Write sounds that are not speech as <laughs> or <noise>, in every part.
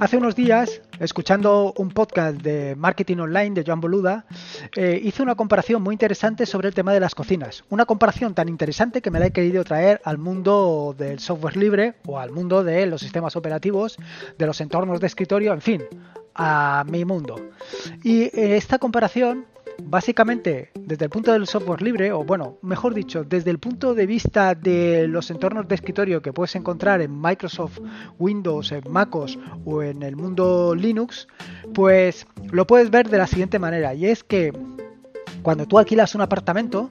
Hace unos días, escuchando un podcast de marketing online de Joan Boluda, eh, hice una comparación muy interesante sobre el tema de las cocinas. Una comparación tan interesante que me la he querido traer al mundo del software libre o al mundo de los sistemas operativos, de los entornos de escritorio, en fin, a mi mundo. Y eh, esta comparación básicamente desde el punto del software libre, o bueno, mejor dicho, desde el punto de vista de los entornos de escritorio que puedes encontrar en Microsoft Windows, en MacOS o en el mundo Linux, pues lo puedes ver de la siguiente manera, y es que cuando tú alquilas un apartamento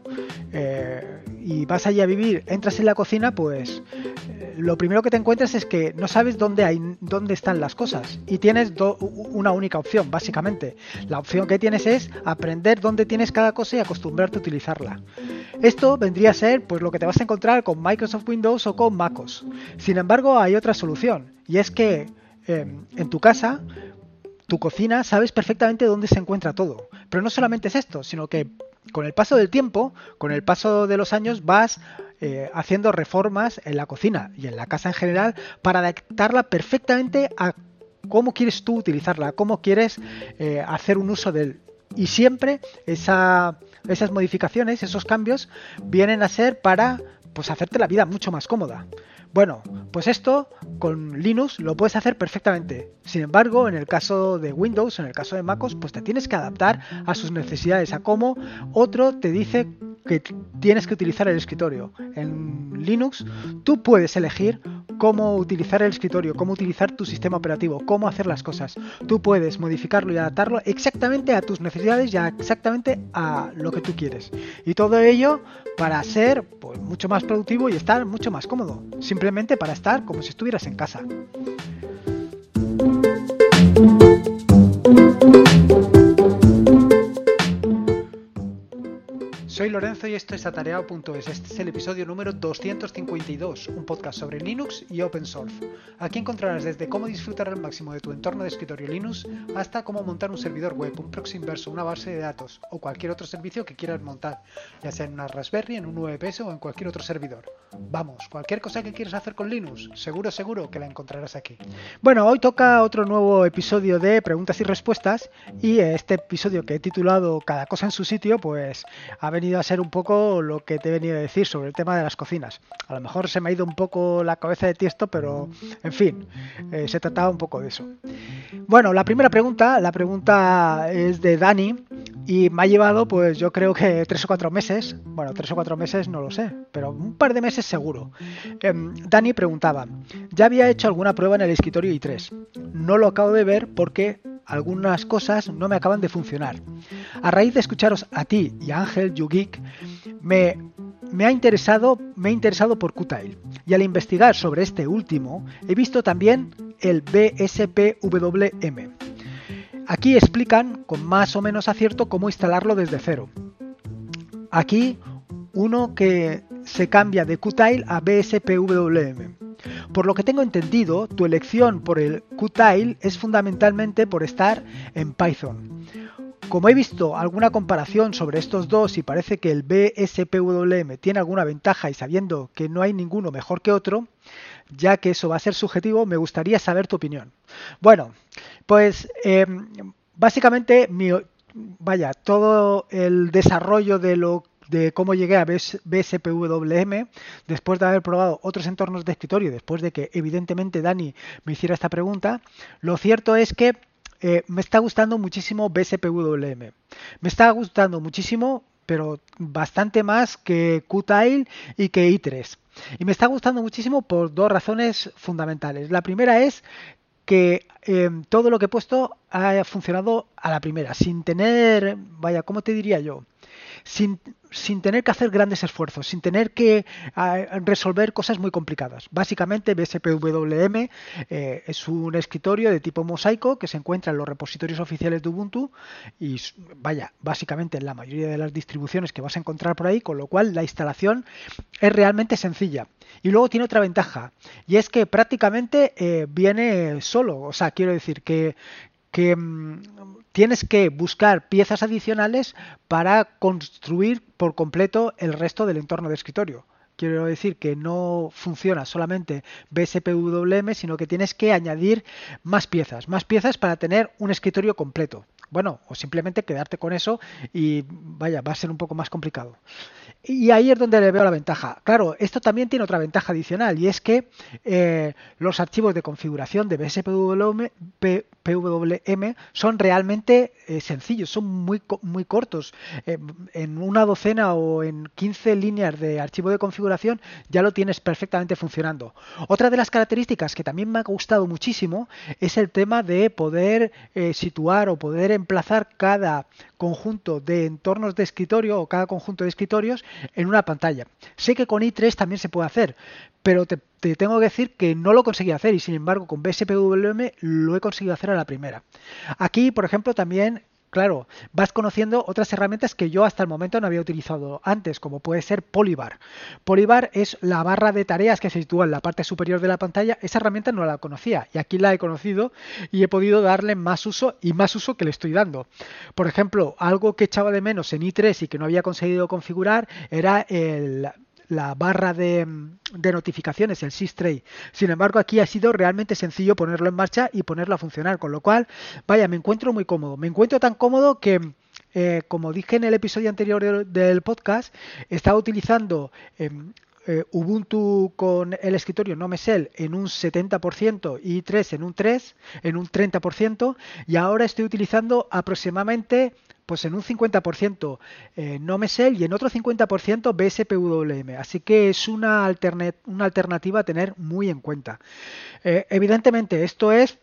eh, y vas allí a vivir, entras en la cocina, pues lo primero que te encuentras es que no sabes dónde hay dónde están las cosas y tienes una única opción, básicamente. La opción que tienes es aprender dónde tienes cada cosa y acostumbrarte a utilizarla. Esto vendría a ser pues lo que te vas a encontrar con Microsoft Windows o con MacOS. Sin embargo, hay otra solución y es que em, en tu casa tu cocina sabes perfectamente dónde se encuentra todo. Pero no solamente es esto, sino que con el paso del tiempo, con el paso de los años, vas eh, haciendo reformas en la cocina y en la casa en general para adaptarla perfectamente a cómo quieres tú utilizarla, cómo quieres eh, hacer un uso de él. Y siempre esa, esas modificaciones, esos cambios, vienen a ser para pues hacerte la vida mucho más cómoda. Bueno, pues esto con Linux lo puedes hacer perfectamente. Sin embargo, en el caso de Windows, en el caso de MacOS, pues te tienes que adaptar a sus necesidades, a cómo otro te dice que tienes que utilizar el escritorio. En Linux tú puedes elegir cómo utilizar el escritorio, cómo utilizar tu sistema operativo, cómo hacer las cosas. Tú puedes modificarlo y adaptarlo exactamente a tus necesidades y exactamente a lo que tú quieres. Y todo ello para ser pues, mucho más productivo y estar mucho más cómodo. Simplemente para estar como si estuvieras en casa. Lorenzo y esto es atareado.es. Este es el episodio número 252, un podcast sobre Linux y Open Source. Aquí encontrarás desde cómo disfrutar al máximo de tu entorno de escritorio Linux hasta cómo montar un servidor web, un proxy inverso, una base de datos o cualquier otro servicio que quieras montar, ya sea en una Raspberry, en un VPS o en cualquier otro servidor. Vamos, cualquier cosa que quieras hacer con Linux, seguro, seguro que la encontrarás aquí. Bueno, hoy toca otro nuevo episodio de preguntas y respuestas y este episodio que he titulado Cada cosa en su sitio, pues ha venido a ser un poco lo que te he venido a decir sobre el tema de las cocinas. A lo mejor se me ha ido un poco la cabeza de tiesto, pero en fin, eh, se trataba un poco de eso. Bueno, la primera pregunta, la pregunta es de Dani y me ha llevado, pues yo creo que tres o cuatro meses, bueno, tres o cuatro meses no lo sé, pero un par de meses seguro. Em, Dani preguntaba, ya había hecho alguna prueba en el escritorio i3, no lo acabo de ver porque algunas cosas no me acaban de funcionar. A raíz de escucharos a ti y a Ángel YouGeek, me, me ha interesado, me he interesado por Qtile y al investigar sobre este último he visto también el BSPWM. Aquí explican con más o menos acierto cómo instalarlo desde cero. Aquí uno que se cambia de Qtile a BSPWM. Por lo que tengo entendido, tu elección por el Qtile es fundamentalmente por estar en Python. Como he visto alguna comparación sobre estos dos y parece que el BSPWM tiene alguna ventaja y sabiendo que no hay ninguno mejor que otro, ya que eso va a ser subjetivo, me gustaría saber tu opinión. Bueno, pues em, básicamente vaya, todo el desarrollo de lo de cómo llegué a BSPWM después de haber probado otros entornos de escritorio, después de que evidentemente Dani me hiciera esta pregunta, lo cierto es que eh, me está gustando muchísimo BSPWM. Me está gustando muchísimo, pero bastante más que Qtile y que i3. Y me está gustando muchísimo por dos razones fundamentales. La primera es que eh, todo lo que he puesto ha funcionado a la primera, sin tener, vaya, ¿cómo te diría yo? Sin, sin tener que hacer grandes esfuerzos, sin tener que resolver cosas muy complicadas. Básicamente, BSPWM eh, es un escritorio de tipo mosaico que se encuentra en los repositorios oficiales de Ubuntu y, vaya, básicamente en la mayoría de las distribuciones que vas a encontrar por ahí, con lo cual la instalación es realmente sencilla. Y luego tiene otra ventaja, y es que prácticamente eh, viene solo, o sea, quiero decir que, que mm, tienes que buscar piezas adicionales para construir por completo el resto del entorno de escritorio. Quiero decir que no funciona solamente BSPWM, sino que tienes que añadir más piezas, más piezas para tener un escritorio completo. Bueno, o simplemente quedarte con eso y vaya, va a ser un poco más complicado. Y ahí es donde le veo la ventaja. Claro, esto también tiene otra ventaja adicional y es que eh, los archivos de configuración de BSPWM PWM son realmente eh, sencillos, son muy, muy cortos. Eh, en una docena o en 15 líneas de archivo de configuración ya lo tienes perfectamente funcionando. Otra de las características que también me ha gustado muchísimo es el tema de poder situar o poder emplazar cada conjunto de entornos de escritorio o cada conjunto de escritorios en una pantalla. Sé que con i3 también se puede hacer, pero te, tengo que decir que no lo conseguí hacer y sin embargo con BSPWM lo he conseguido hacer a la primera. Aquí, por ejemplo, también claro, vas conociendo otras herramientas que yo hasta el momento no había utilizado antes, como puede ser Polybar. Polybar es la barra de tareas que se sitúa en la parte superior de la pantalla. Esa herramienta no la conocía y aquí la he conocido y he podido darle más uso y más uso que le estoy dando. Por ejemplo, algo que echaba de menos en i3 y que no había conseguido configurar era el, la barra de, notificaciones, el SysTray. Sin embargo, aquí ha sido realmente sencillo ponerlo en marcha y ponerlo a funcionar, con lo cual, vaya, me encuentro muy cómodo. Me encuentro tan cómodo que... Eh, como dije en el episodio anterior del podcast, estaba utilizando em, eh, Ubuntu con el escritorio no Mesel en un 70% y 3 en un 3, en un 30%, y ahora estoy utilizando aproximadamente pues en un 50% eh, no y en otro 50% BSPWM. Así que es una, una alternativa a tener muy en cuenta. Eh, evidentemente, esto es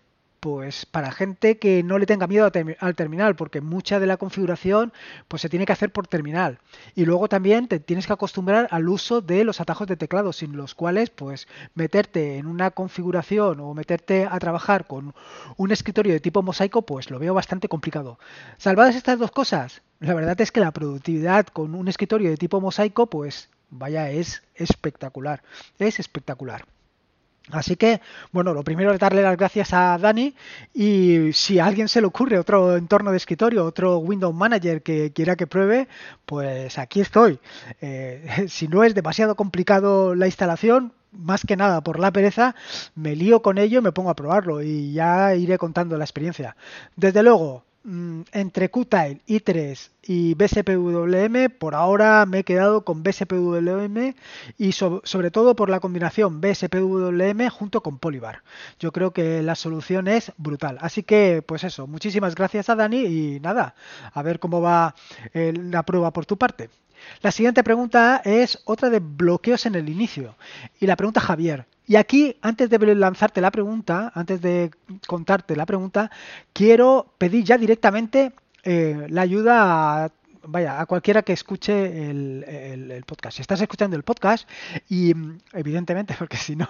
pues para gente que no le tenga miedo al terminal, porque mucha de la configuración pues se tiene que hacer por terminal. Y luego también te tienes que acostumbrar al uso de los atajos de teclado, sin los cuales pues meterte en una configuración o meterte a trabajar con un escritorio de tipo mosaico, pues lo veo bastante complicado. Salvadas estas dos cosas, la verdad es que la productividad con un escritorio de tipo mosaico, pues vaya, es espectacular. Es espectacular. Así que, bueno, lo primero es darle las gracias a Dani y si a alguien se le ocurre otro entorno de escritorio, otro Windows Manager que quiera que pruebe, pues aquí estoy. Eh, <laughs> si no es demasiado complicado la instalación, más que nada por la pereza, me lío con ello y me pongo a probarlo y ya iré contando la experiencia. Desde luego, entre Qtile, i3 y BSPWM, por ahora me he quedado con BSPWM y sobre todo por la combinación BSPWM junto con Polybar. Yo creo que la solución es brutal. Así que, pues eso, muchísimas gracias a Dani y nada, a ver cómo va eh, la prueba por tu parte. La siguiente pregunta es otra de bloqueos en el inicio. Y la pregunta Javier. Y aquí, antes de lanzarte la pregunta, antes de contarte la pregunta, quiero pedir ya directamente eh, la ayuda a vaya, a cualquiera que escuche el, podcast. Si estás escuchando el podcast, y evidentemente, <laughs> porque si no,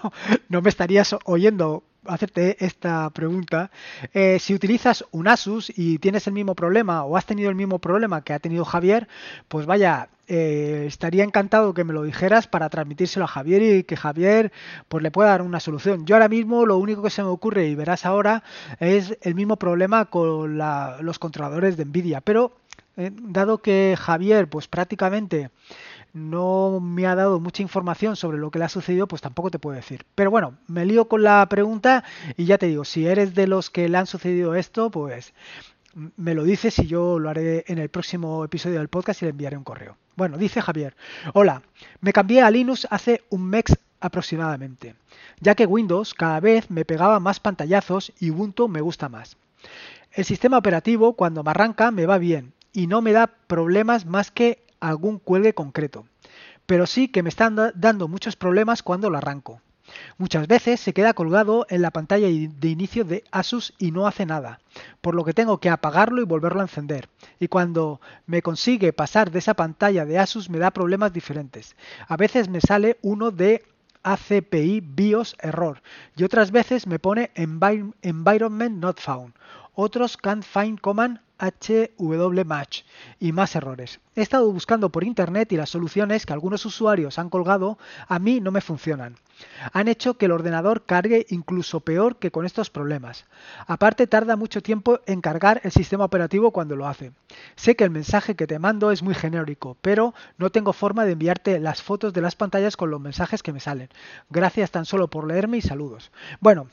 no me estarías oyendo hacerte esta pregunta. Eh, si utilizas un Asus y tienes el mismo problema o has tenido el mismo problema que ha tenido Javier, pues vaya, eh, estaría encantado que me lo dijeras para transmitírselo a Javier y que Javier pues le pueda dar una solución. Yo ahora mismo lo único que se me ocurre y verás ahora es el mismo problema con los controladores de Nvidia, pero eh, dado que Javier, pues prácticamente no me ha dado mucha información sobre lo que le ha sucedido, pues tampoco te puedo decir. Pero bueno, me lío con la pregunta y ya te digo, si eres de los que le han sucedido esto, pues me lo dices y yo lo haré en el próximo episodio del podcast y le enviaré un correo. Bueno, dice Javier, hola, me cambié a Linux hace un mes aproximadamente, ya que Windows cada vez me pegaba más pantallazos y Ubuntu me gusta más. El sistema operativo cuando me arranca me va bien y no me da problemas más que algún cuelgue concreto. Pero sí que me están dando muchos problemas cuando lo arranco. Muchas veces se queda colgado en la pantalla de inicio de Asus y no hace nada, por lo que tengo que apagarlo y volverlo a encender. Y cuando me consigue pasar de esa pantalla de Asus me da problemas diferentes. A veces me sale uno de ACPI BIOS error y otras veces me pone environment not found. Otros can't find command HWMatch y más errores. He estado buscando por internet y las soluciones que algunos usuarios han colgado a mí no me funcionan. han hecho que el ordenador cargue incluso peor que con estos problemas. Aparte tarda mucho tiempo en cargar el sistema operativo cuando lo hace. Sé que el mensaje que te mando es muy genérico, pero no tengo forma de enviarte las fotos de las pantallas con los mensajes que me salen. Gracias tan solo por leerme y saludos. Bueno,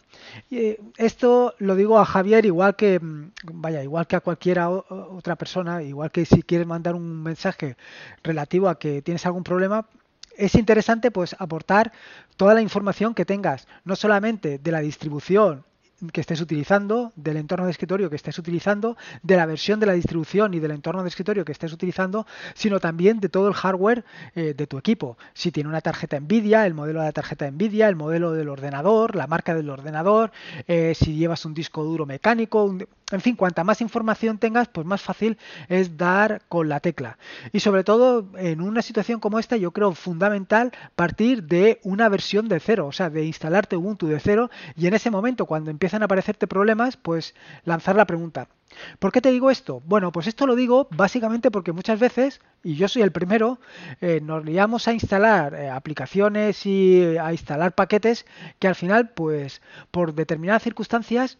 eh, esto lo digo a Javier igual que mm, vaya, igual que a cualquiera otra persona, igual que si quieres mandar un mensaje relativo a que tienes algún problema, es interesante pues aportar toda la información que tengas, no solamente de la distribución que estés utilizando, del entorno de escritorio que estés utilizando, de la versión de la distribución y del entorno de escritorio que estés utilizando, sino también de todo el hardware eh, de tu equipo. Si tiene una tarjeta Nvidia, el modelo de la tarjeta Nvidia, el modelo del ordenador, la marca del ordenador, eh, si llevas un disco duro mecánico, en fin, cuanta más información tengas, pues más fácil es dar con la tecla. Y sobre todo, en una situación como esta, yo creo fundamental partir de una versión de cero, o sea, de instalarte Ubuntu de cero y en ese momento, cuando empiezan a aparecerte problemas, pues lanzar la pregunta. ¿Por qué te digo esto? Bueno, pues esto lo digo básicamente porque muchas veces, y yo soy el primero, eh, nos liamos a instalar eh, aplicaciones y a instalar paquetes que al final, pues por determinadas circunstancias,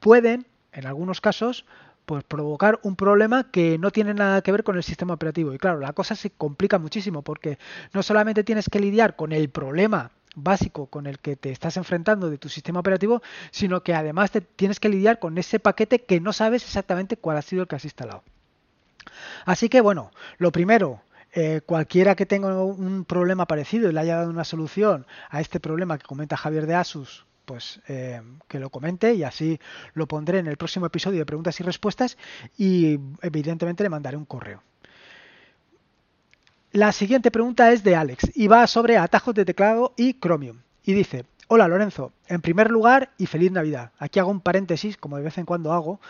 pueden en algunos casos, pues provocar un problema que no tiene nada que ver con el sistema operativo. Y claro, la cosa se complica muchísimo porque no solamente tienes que lidiar con el problema básico con el que te estás enfrentando de tu sistema operativo, sino que además te tienes que lidiar con ese paquete que no sabes exactamente cuál ha sido el que has instalado. Así que bueno, lo primero, eh, cualquiera que tenga un problema parecido y le haya dado una solución a este problema que comenta Javier de Asus pues eh, que lo comente y así lo pondré en el próximo episodio de preguntas y respuestas y evidentemente le mandaré un correo. La siguiente pregunta es de Alex y va sobre atajos de teclado y Chromium. Y dice, hola Lorenzo, en primer lugar y feliz Navidad. Aquí hago un paréntesis, como de vez en cuando hago,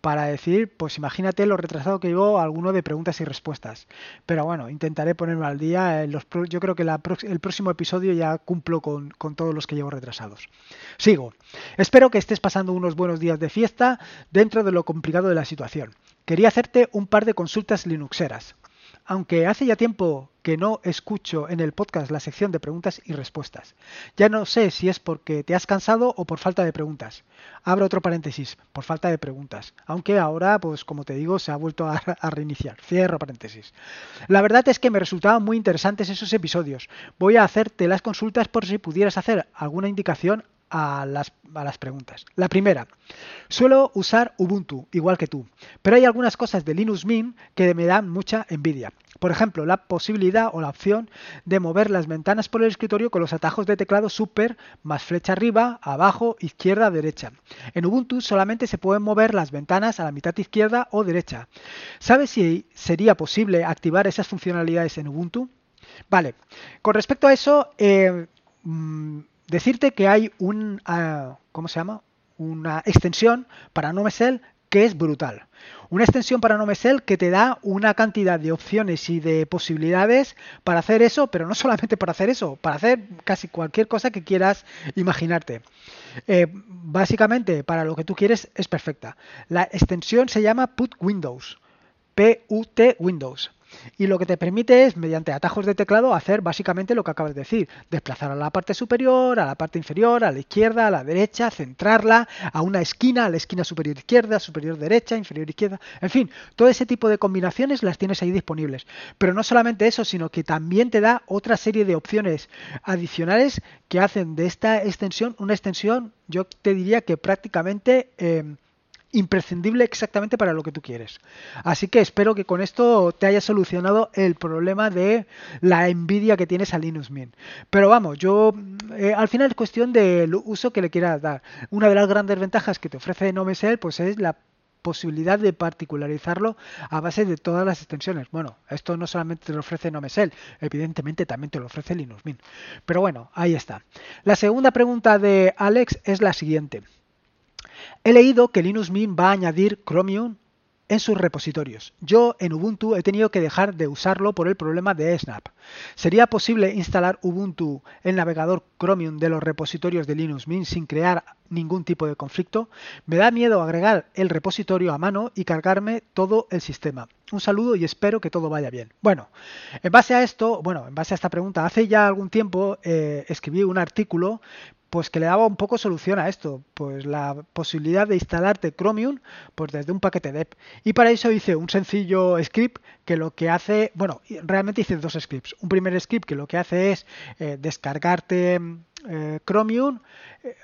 para decir, pues imagínate lo retrasado que llevo alguno de preguntas y respuestas. Pero bueno, intentaré ponerme al día. Los, yo creo que el próximo episodio ya cumplo con, con todos los que llevo retrasados. Sigo. Espero que estés pasando unos buenos días de fiesta dentro de lo complicado de la situación. Quería hacerte un par de consultas linuxeras aunque hace ya tiempo que no escucho en el podcast la sección de preguntas y respuestas. Ya no sé si es porque te has cansado o por falta de preguntas. Abro otro paréntesis, por falta de preguntas. Aunque ahora, pues como te digo, se ha vuelto a, <laughs> reiniciar. Cierro paréntesis. La verdad es que me resultaban muy interesantes esos episodios. Voy a hacerte las consultas por si pudieras hacer alguna indicación a las, preguntas. La primera, suelo usar Ubuntu, igual que tú, pero hay algunas cosas de Linux Mint que me dan mucha envidia. Por ejemplo, la posibilidad o la opción de mover las ventanas por el escritorio con los atajos de teclado super más flecha arriba, abajo, izquierda, derecha. En Ubuntu solamente se pueden mover las ventanas a la mitad izquierda o derecha. ¿Sabes si sería posible activar esas funcionalidades en Ubuntu? Vale, con respecto a eso, eh, mm, decirte que hay un, ah, ¿cómo se llama? Una extensión para NoMesel que es brutal. Una extensión para NoMesel que te da una cantidad de opciones y de posibilidades para hacer eso, pero no solamente para hacer eso, para hacer casi cualquier cosa que quieras imaginarte. Eh, básicamente, para lo que tú quieres es perfecta. La extensión se llama Put Windows. PUT Windows y lo que te permite es, mediante atajos de teclado, hacer básicamente lo que acabas de decir, desplazar a la parte superior, a la parte inferior, a la izquierda, a la derecha, centrarla, a una esquina, a la esquina superior izquierda, superior derecha, inferior izquierda, en fin, todo ese tipo de combinaciones las tienes ahí disponibles. Pero no solamente eso, sino que también te da otra serie de opciones adicionales que hacen de esta extensión una extensión, yo te diría que prácticamente... Eh, imprescindible exactamente para lo que tú quieres. Así que espero que con esto te haya solucionado el problema de la envidia que tienes a Linux Mint. Pero vamos, yo eh, al final es cuestión del uso que le quieras dar. Una de las grandes ventajas que te ofrece NoMesel pues es la posibilidad de particularizarlo a base de todas las extensiones. Bueno, esto no solamente te lo ofrece NoMesel, evidentemente también te lo ofrece Linux Mint. Pero bueno, ahí está. La segunda pregunta de Alex es la siguiente. He leído que Linux Mint va a añadir Chromium en sus repositorios. Yo en Ubuntu he tenido que dejar de usarlo por el problema de Snap. ¿Sería posible instalar Ubuntu, el navegador Chromium de los repositorios de Linux Mint sin crear ningún tipo de conflicto? Me da miedo agregar el repositorio a mano y cargarme todo el sistema. Un saludo y espero que todo vaya bien. Bueno, en base a esto, bueno, en base a esta pregunta, hace ya algún tiempo eh, escribí un artículo pues que le daba un poco solución a esto, pues la posibilidad de instalarte Chromium pues desde un paquete dep. Y para eso hice un sencillo script que lo que hace, bueno, realmente hice dos scripts. Un primer script que lo que hace es eh, descargarte eh, Chromium,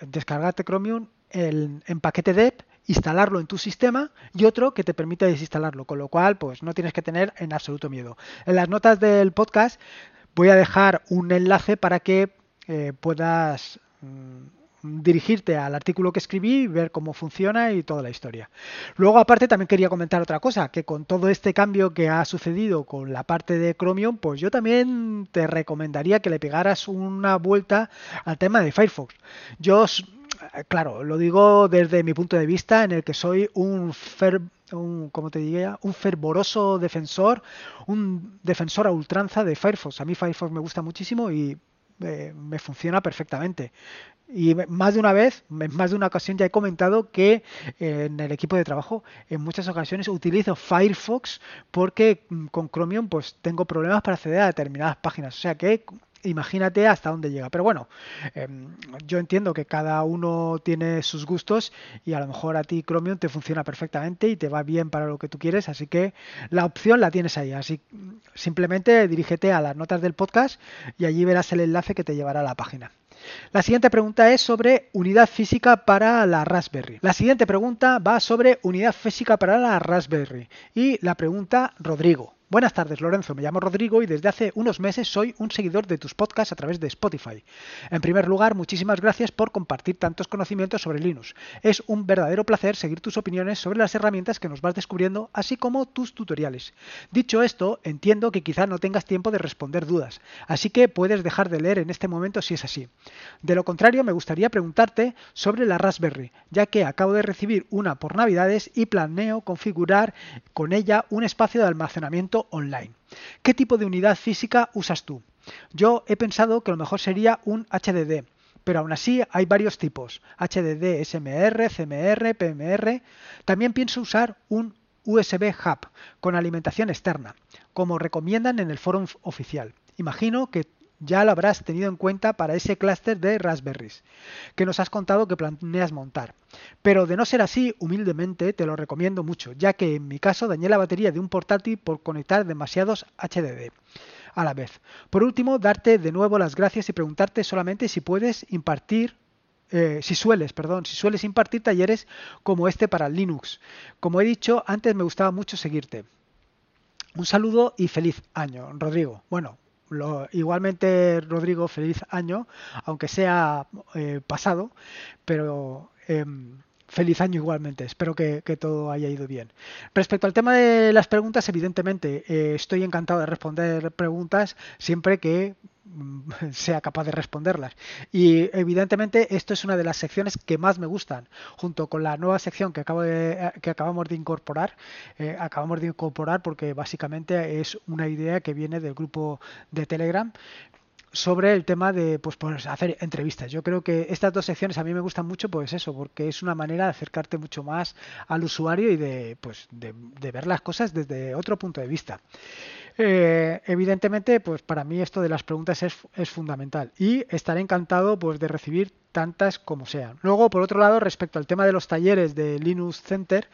descargarte Chromium en paquete dep instalarlo en tu sistema y otro que te permite desinstalarlo, con lo cual pues no tienes que tener en absoluto miedo. En las notas del podcast voy a dejar un enlace para que eh, puedas dirigirte al artículo que escribí, ver cómo funciona y toda la historia. Luego, aparte, también quería comentar otra cosa, que con todo este cambio que ha sucedido con la parte de Chromium, pues yo también te recomendaría que le pegaras una vuelta al tema de Firefox. Yo claro, lo digo desde mi punto de vista, en el que soy un, fer, te un fervoroso defensor, un defensor a ultranza de Firefox. A mí Firefox me gusta muchísimo y eh, me funciona perfectamente. Y más de una vez, más de una ocasión ya he comentado que en el equipo de trabajo en muchas ocasiones utilizo Firefox porque mm, con Chromium pues tengo problemas para acceder a determinadas páginas. O sea que imagínate hasta dónde llega. Pero bueno, em, yo entiendo que cada uno tiene sus gustos y a lo mejor a ti Chromium te funciona perfectamente y te va bien para lo que tú quieres, así que la opción la tienes ahí. Así simplemente dirígete a las notas del podcast y allí verás el enlace que te llevará a la página. La siguiente pregunta es sobre unidad física para la Raspberry. La siguiente pregunta va sobre unidad física para la Raspberry. Y la pregunta Rodrigo. Buenas tardes, Lorenzo. Me llamo Rodrigo y desde hace unos meses soy un seguidor de tus podcasts a través de Spotify. En primer lugar, muchísimas gracias por compartir tantos conocimientos sobre Linux. Es un verdadero placer seguir tus opiniones sobre las herramientas que nos vas descubriendo, así como tus tutoriales. Dicho esto, entiendo que quizá no tengas tiempo de responder dudas, así que puedes dejar de leer en este momento si es así. De lo contrario, me gustaría preguntarte sobre la Raspberry, ya que acabo de recibir una por Navidades y planeo configurar con ella un espacio de almacenamiento online. ¿Qué tipo de unidad física usas tú? Yo he pensado que lo mejor sería un HDD, pero aún así hay varios tipos, HDD, SMR, CMR, PMR. También pienso usar un USB Hub con alimentación externa, como recomiendan en el foro oficial. Imagino que ya lo habrás tenido en cuenta para ese clúster de Raspberries que nos has contado que planeas montar. Pero de no ser así, humildemente te lo recomiendo mucho, ya que en mi caso dañé la batería de un portátil por conectar demasiados HDD a la vez. Por último, darte de nuevo las gracias y preguntarte solamente si puedes impartir eh, si sueles, perdón, si sueles impartir talleres como este para Linux. Como he dicho, antes me gustaba mucho seguirte. Un saludo y feliz año, Rodrigo. Bueno, igualmente, Rodrigo, feliz año, aunque sea eh, pasado, pero em, feliz año igualmente. Espero que, todo haya ido bien. Respecto al tema de las preguntas, evidentemente, eh, estoy encantado de responder preguntas siempre que Mm, <laughs> sea capaz de responderlas. Y evidentemente esto es una de las secciones que más me gustan, junto con la nueva sección que, que acabamos de incorporar. Eh, acabamos de incorporar porque básicamente es una idea que viene del grupo de Telegram sobre el tema de pues, pues, hacer entrevistas. Yo creo que estas dos secciones a mí me gustan mucho, pues eso, porque es una manera de acercarte mucho más al usuario y de, pues, de, ver las cosas desde otro punto de vista. Eh, evidentemente, pues para mí esto de las preguntas es, es, fundamental y estaré encantado pues de recibir tantas como sean. Luego, por otro lado, respecto al tema de los talleres de Linux Center,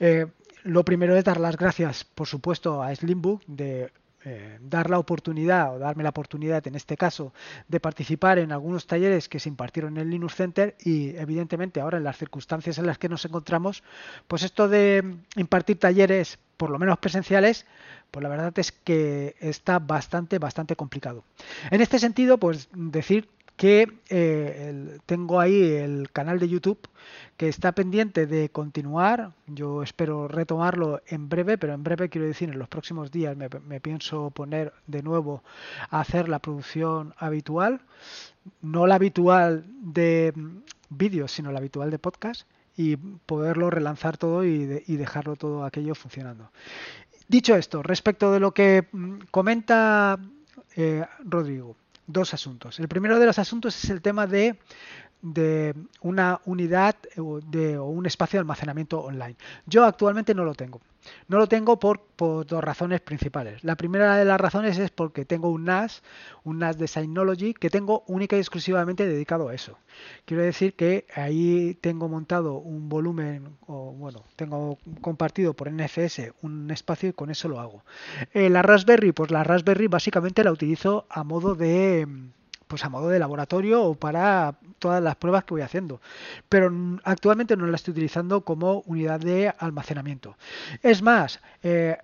eh, lo primero es dar las gracias, por supuesto, a Slimbook de eh, dar la oportunidad o darme la oportunidad en este caso de participar en algunos talleres que se impartieron en el Linux Center y evidentemente ahora en las circunstancias en las que nos encontramos pues esto de impartir talleres por lo menos presenciales pues la verdad es que está bastante bastante complicado. En este sentido pues decir que eh, tengo ahí el canal de YouTube que está pendiente de continuar. Yo espero retomarlo en breve, pero en breve quiero decir en los próximos días me, pienso poner de nuevo a hacer la producción habitual, no la habitual de vídeos, sino la habitual de podcast y poderlo relanzar todo y, dejarlo todo aquello funcionando. Dicho esto, respecto de lo que mm, comenta eh, Rodrigo, dos asuntos. El primero de los asuntos es el tema de de una unidad de, o un espacio de almacenamiento online. Yo actualmente no lo tengo. No lo tengo por, dos razones principales. La primera de las razones es porque tengo un NAS, un NAS de Synology, que tengo única y exclusivamente dedicado a eso. Quiero decir que ahí tengo montado un volumen, o bueno, tengo compartido por NFS un espacio y con eso lo hago. Eh, la Raspberry, pues la Raspberry básicamente la utilizo a modo de pues a modo de laboratorio o para todas las pruebas que voy haciendo. Pero actualmente no la estoy utilizando como unidad de almacenamiento. Es más, eh,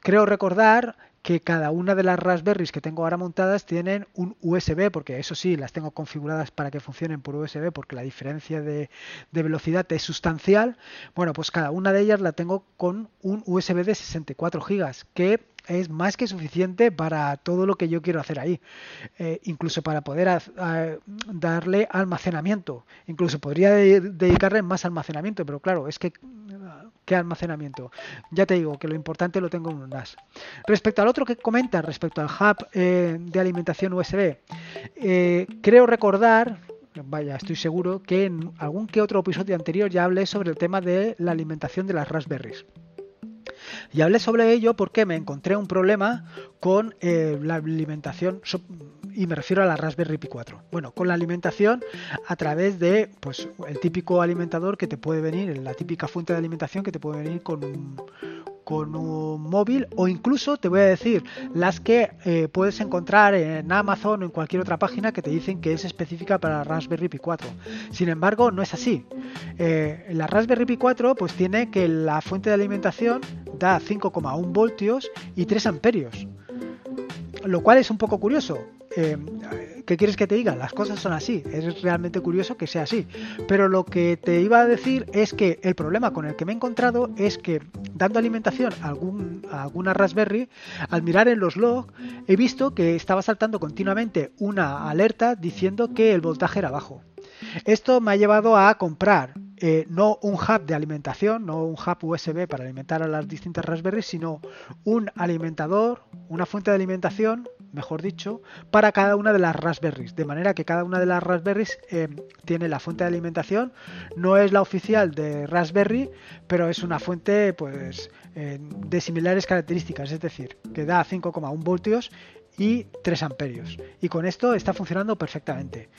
creo recordar que cada una de las Raspberries que tengo ahora montadas tienen un USB, porque eso sí, las tengo configuradas para que funcionen por USB, porque la diferencia de, velocidad es sustancial. Bueno, pues cada una de ellas la tengo con un USB de 64 GB, que es más que suficiente para todo lo que yo quiero hacer ahí. Eh, incluso para poder darle almacenamiento. Incluso podría dedicarle más almacenamiento, pero claro, es que ¿qué almacenamiento? Ya te digo que lo importante lo tengo en un NAS. Respecto al otro que comenta, respecto al hub eh, de alimentación USB, eh, creo recordar vaya, estoy seguro que en algún que otro episodio anterior ya hablé sobre el tema de la alimentación de las Raspberries. Y hablé sobre ello porque me encontré un problema con eh, la alimentación y me refiero a la Raspberry Pi 4. Bueno, con la alimentación a través de pues el típico alimentador que te puede venir, la típica fuente de alimentación que te puede venir con un, con un móvil o incluso te voy a decir las que eh, puedes encontrar en Amazon o en cualquier otra página que te dicen que es específica para Raspberry Pi 4. Sin embargo, no es así. Eh, la Raspberry Pi 4 pues tiene que la fuente de alimentación da 5,1 voltios y 3 amperios. Lo cual es un poco curioso. Eh, ¿Qué quieres que te diga? Las cosas son así. Es realmente curioso que sea así. Pero lo que te iba a decir es que el problema con el que me he encontrado es que dando alimentación a, algún, alguna Raspberry, al mirar en los logs, he visto que estaba saltando continuamente una alerta diciendo que el voltaje era bajo. Esto me ha llevado a comprar eh, no un hub de alimentación, no un hub USB para alimentar a las distintas Raspberries, sino un alimentador, una fuente de alimentación, mejor dicho, para cada una de las Raspberries. De manera que cada una de las Raspberries eh, tiene la fuente de alimentación, no es la oficial de Raspberry, pero es una fuente pues eh, de similares características, es decir, que da 5,1 voltios y 3 amperios. Y con esto está funcionando perfectamente.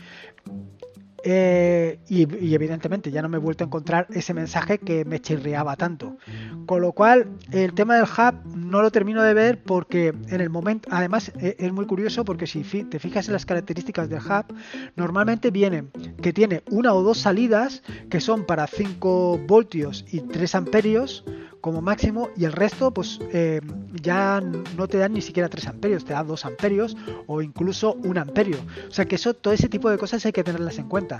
Eh, y, evidentemente ya no me he vuelto a encontrar ese mensaje que me chirriaba tanto. Con lo cual, el tema del hub no lo termino de ver porque en el momento, además e, es muy curioso porque si te fijas en las características del hub, normalmente viene que tiene una o dos salidas que son para 5 voltios y 3 amperios como máximo y el resto pues eh, ya no te dan ni siquiera 3 amperios, te da 2 amperios o incluso 1 amperio. O sea que eso, todo ese tipo de cosas hay que tenerlas en cuenta.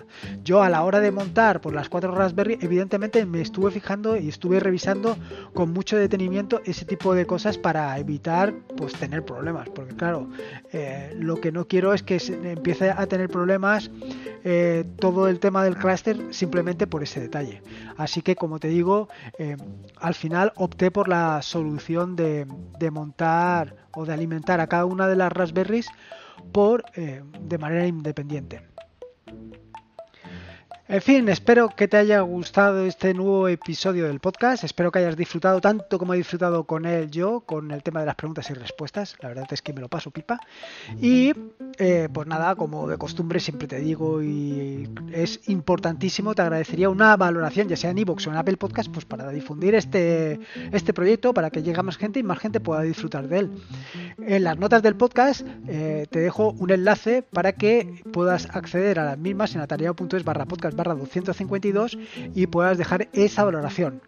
Yo a la hora de montar por las 4 Raspberry, evidentemente me estuve fijando y estuve revisando con mucho detenimiento ese tipo de cosas para evitar pues tener problemas. Porque claro, eh, lo que no quiero es que se empiece a tener problemas eh, todo el tema del cluster simplemente por ese detalle. Así que como te digo, al final opté por la solución de, montar o de alimentar a cada una de las Raspberries por eh, de manera independiente. En fin, espero que te haya gustado este nuevo episodio del podcast. Espero que hayas disfrutado tanto como he disfrutado con él yo, con el tema de las preguntas y respuestas. La verdad es que me lo paso pipa. Y eh, pues nada, como de costumbre siempre te digo y es importantísimo, te agradecería una valoración, ya sea en iVoox o en Apple Podcast, pues para difundir este, este proyecto, para que llegue a más gente y más gente pueda disfrutar de él. En las notas del podcast eh, te dejo un enlace para que puedas acceder a las mismas en atareado.es barra podcast 252 y puedas dejar esa valoración.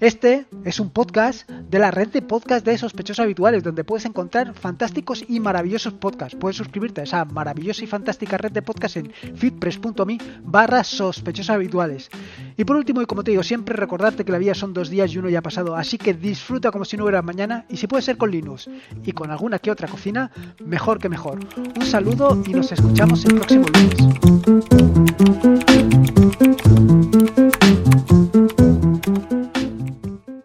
Este es un podcast de la red de podcast de sospechosos habituales, donde puedes encontrar fantásticos y maravillosos podcasts. Puedes suscribirte a esa maravillosa y fantástica red de podcast en fitpress.me barra sospechosos habituales. Y por último, y como te digo, siempre recordarte que la vida son dos días y uno ya ha pasado, así que disfruta como si no hubiera mañana y si puede ser con Linux y con alguna que otra cocina, mejor que mejor. Un saludo y nos escuchamos el próximo lunes.